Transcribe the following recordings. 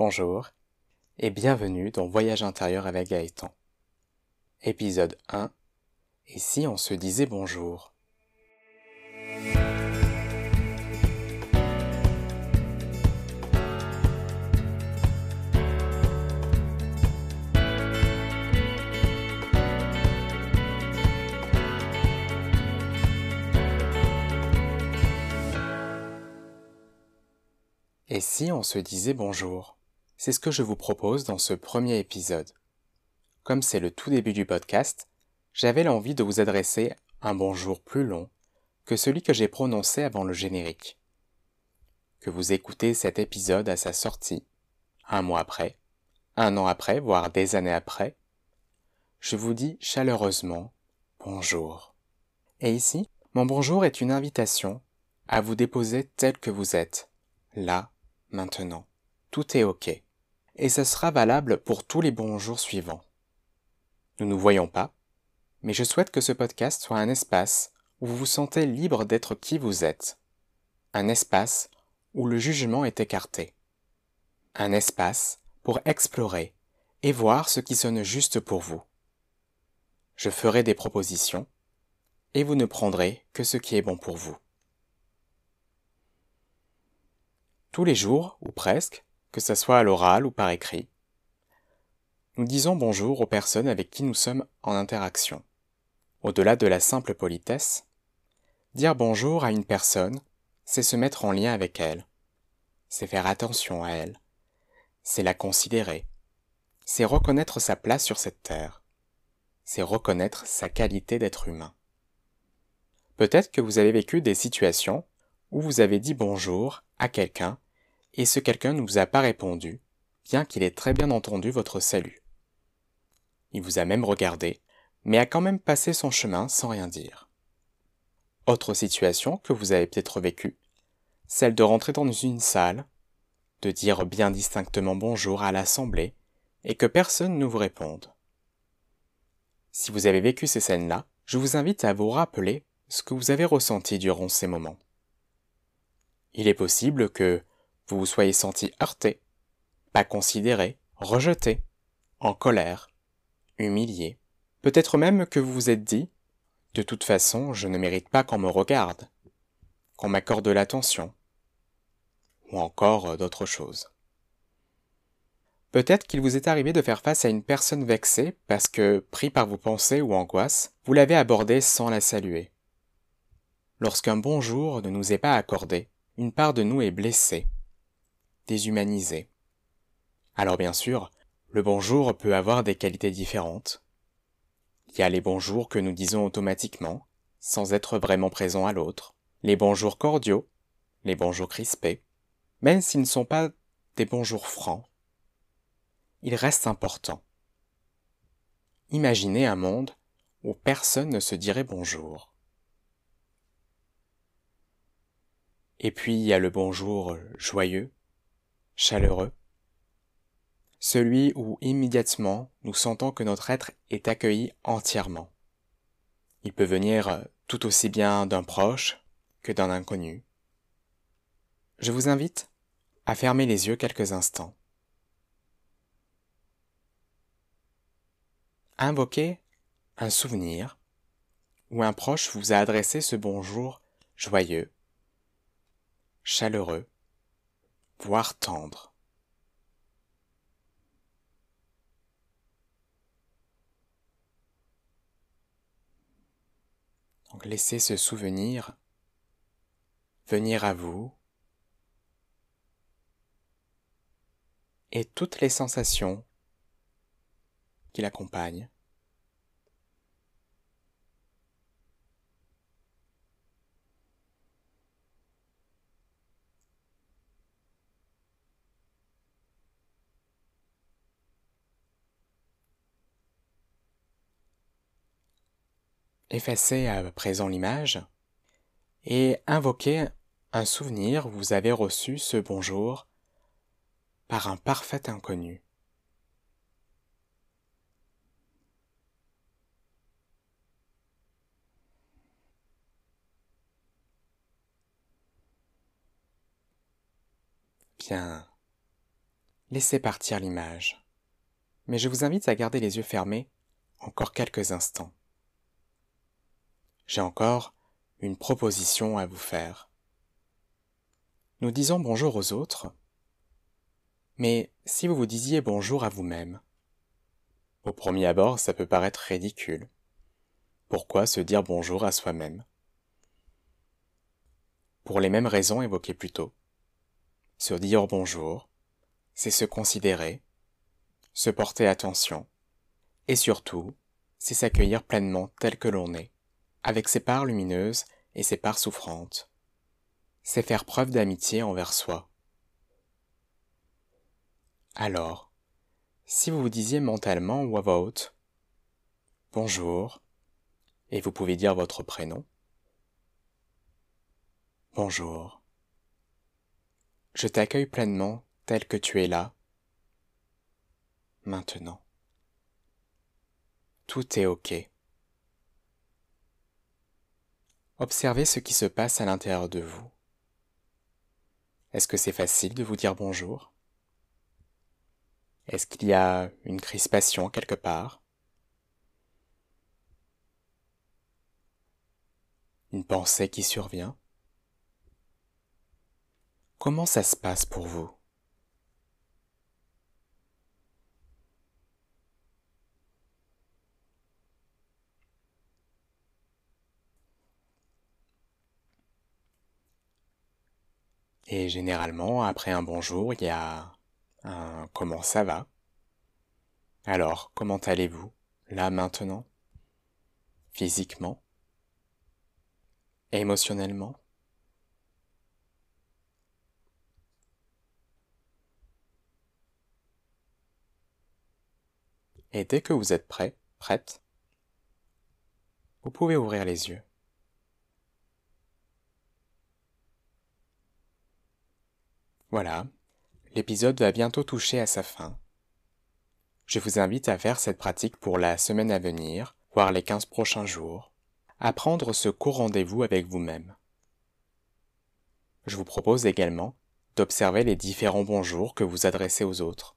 Bonjour et bienvenue dans Voyage intérieur avec Gaëtan. Épisode 1 Et si on se disait bonjour? Et si on se disait bonjour? C'est ce que je vous propose dans ce premier épisode. Comme c'est le tout début du podcast, j'avais l'envie de vous adresser un bonjour plus long que celui que j'ai prononcé avant le générique. Que vous écoutez cet épisode à sa sortie, un mois après, un an après, voire des années après, je vous dis chaleureusement bonjour. Et ici, mon bonjour est une invitation à vous déposer tel que vous êtes, là maintenant. Tout est OK. Et ce sera valable pour tous les bons jours suivants. Nous ne nous voyons pas, mais je souhaite que ce podcast soit un espace où vous vous sentez libre d'être qui vous êtes. Un espace où le jugement est écarté. Un espace pour explorer et voir ce qui sonne juste pour vous. Je ferai des propositions et vous ne prendrez que ce qui est bon pour vous. tous les jours, ou presque, que ce soit à l'oral ou par écrit. Nous disons bonjour aux personnes avec qui nous sommes en interaction. Au-delà de la simple politesse, dire bonjour à une personne, c'est se mettre en lien avec elle, c'est faire attention à elle, c'est la considérer, c'est reconnaître sa place sur cette terre, c'est reconnaître sa qualité d'être humain. Peut-être que vous avez vécu des situations où vous avez dit bonjour à quelqu'un et ce quelqu'un ne vous a pas répondu, bien qu'il ait très bien entendu votre salut. Il vous a même regardé, mais a quand même passé son chemin sans rien dire. Autre situation que vous avez peut-être vécue, celle de rentrer dans une salle, de dire bien distinctement bonjour à l'assemblée, et que personne ne vous réponde. Si vous avez vécu ces scènes-là, je vous invite à vous rappeler ce que vous avez ressenti durant ces moments. Il est possible que vous vous soyez senti heurté, pas considéré, rejeté, en colère, humilié. Peut-être même que vous vous êtes dit De toute façon, je ne mérite pas qu'on me regarde, qu'on m'accorde de l'attention, ou encore d'autres choses. Peut-être qu'il vous est arrivé de faire face à une personne vexée parce que, pris par vos pensées ou angoisses, vous l'avez abordée sans la saluer. Lorsqu'un bonjour ne nous est pas accordé, une part de nous est blessée, déshumanisée. Alors bien sûr, le bonjour peut avoir des qualités différentes. Il y a les bonjours que nous disons automatiquement, sans être vraiment présents à l'autre, les bonjours cordiaux, les bonjours crispés, même s'ils ne sont pas des bonjours francs. Il reste important. Imaginez un monde où personne ne se dirait bonjour. Et puis il y a le bonjour joyeux, chaleureux, celui où immédiatement nous sentons que notre être est accueilli entièrement. Il peut venir tout aussi bien d'un proche que d'un inconnu. Je vous invite à fermer les yeux quelques instants. Invoquez un souvenir où un proche vous a adressé ce bonjour joyeux chaleureux, voire tendre. Donc laissez ce souvenir venir à vous et toutes les sensations qui l'accompagnent. Effacez à présent l'image et invoquez un souvenir où vous avez reçu ce bonjour par un parfait inconnu. Bien. laissez partir l'image. Mais je vous invite à garder les yeux fermés encore quelques instants. J'ai encore une proposition à vous faire. Nous disons bonjour aux autres, mais si vous vous disiez bonjour à vous-même, au premier abord, ça peut paraître ridicule. Pourquoi se dire bonjour à soi-même? Pour les mêmes raisons évoquées plus tôt. Se dire bonjour, c'est se considérer, se porter attention, et surtout, c'est s'accueillir pleinement tel que l'on est, avec ses parts lumineuses et ses parts souffrantes. C'est faire preuve d'amitié envers soi. Alors, si vous vous disiez mentalement ou à voix haute Bonjour, et vous pouvez dire votre prénom. Bonjour. Je t'accueille pleinement tel que tu es là, maintenant. Tout est OK. Observez ce qui se passe à l'intérieur de vous. Est-ce que c'est facile de vous dire bonjour? Est-ce qu'il y a une crispation quelque part? Une pensée qui survient? Comment ça se passe pour vous? Et généralement, après un bonjour, il y a un comment ça va? Alors, comment allez-vous? Là maintenant? Physiquement? Émotionnellement? Et dès que vous êtes prêt, prête, vous pouvez ouvrir les yeux. Voilà, l'épisode va bientôt toucher à sa fin. Je vous invite à faire cette pratique pour la semaine à venir, voire les 15 prochains jours, à prendre ce court rendez-vous avec vous-même. Je vous propose également d'observer les différents bonjours que vous adressez aux autres.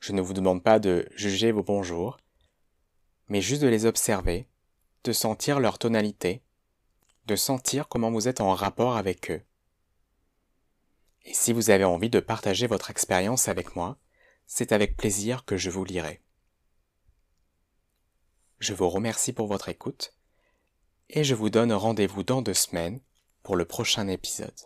Je ne vous demande pas de juger vos bonjours, mais juste de les observer, de sentir leur tonalité, de sentir comment vous êtes en rapport avec eux. Et si vous avez envie de partager votre expérience avec moi, c'est avec plaisir que je vous lirai. Je vous remercie pour votre écoute et je vous donne rendez-vous dans deux semaines pour le prochain épisode.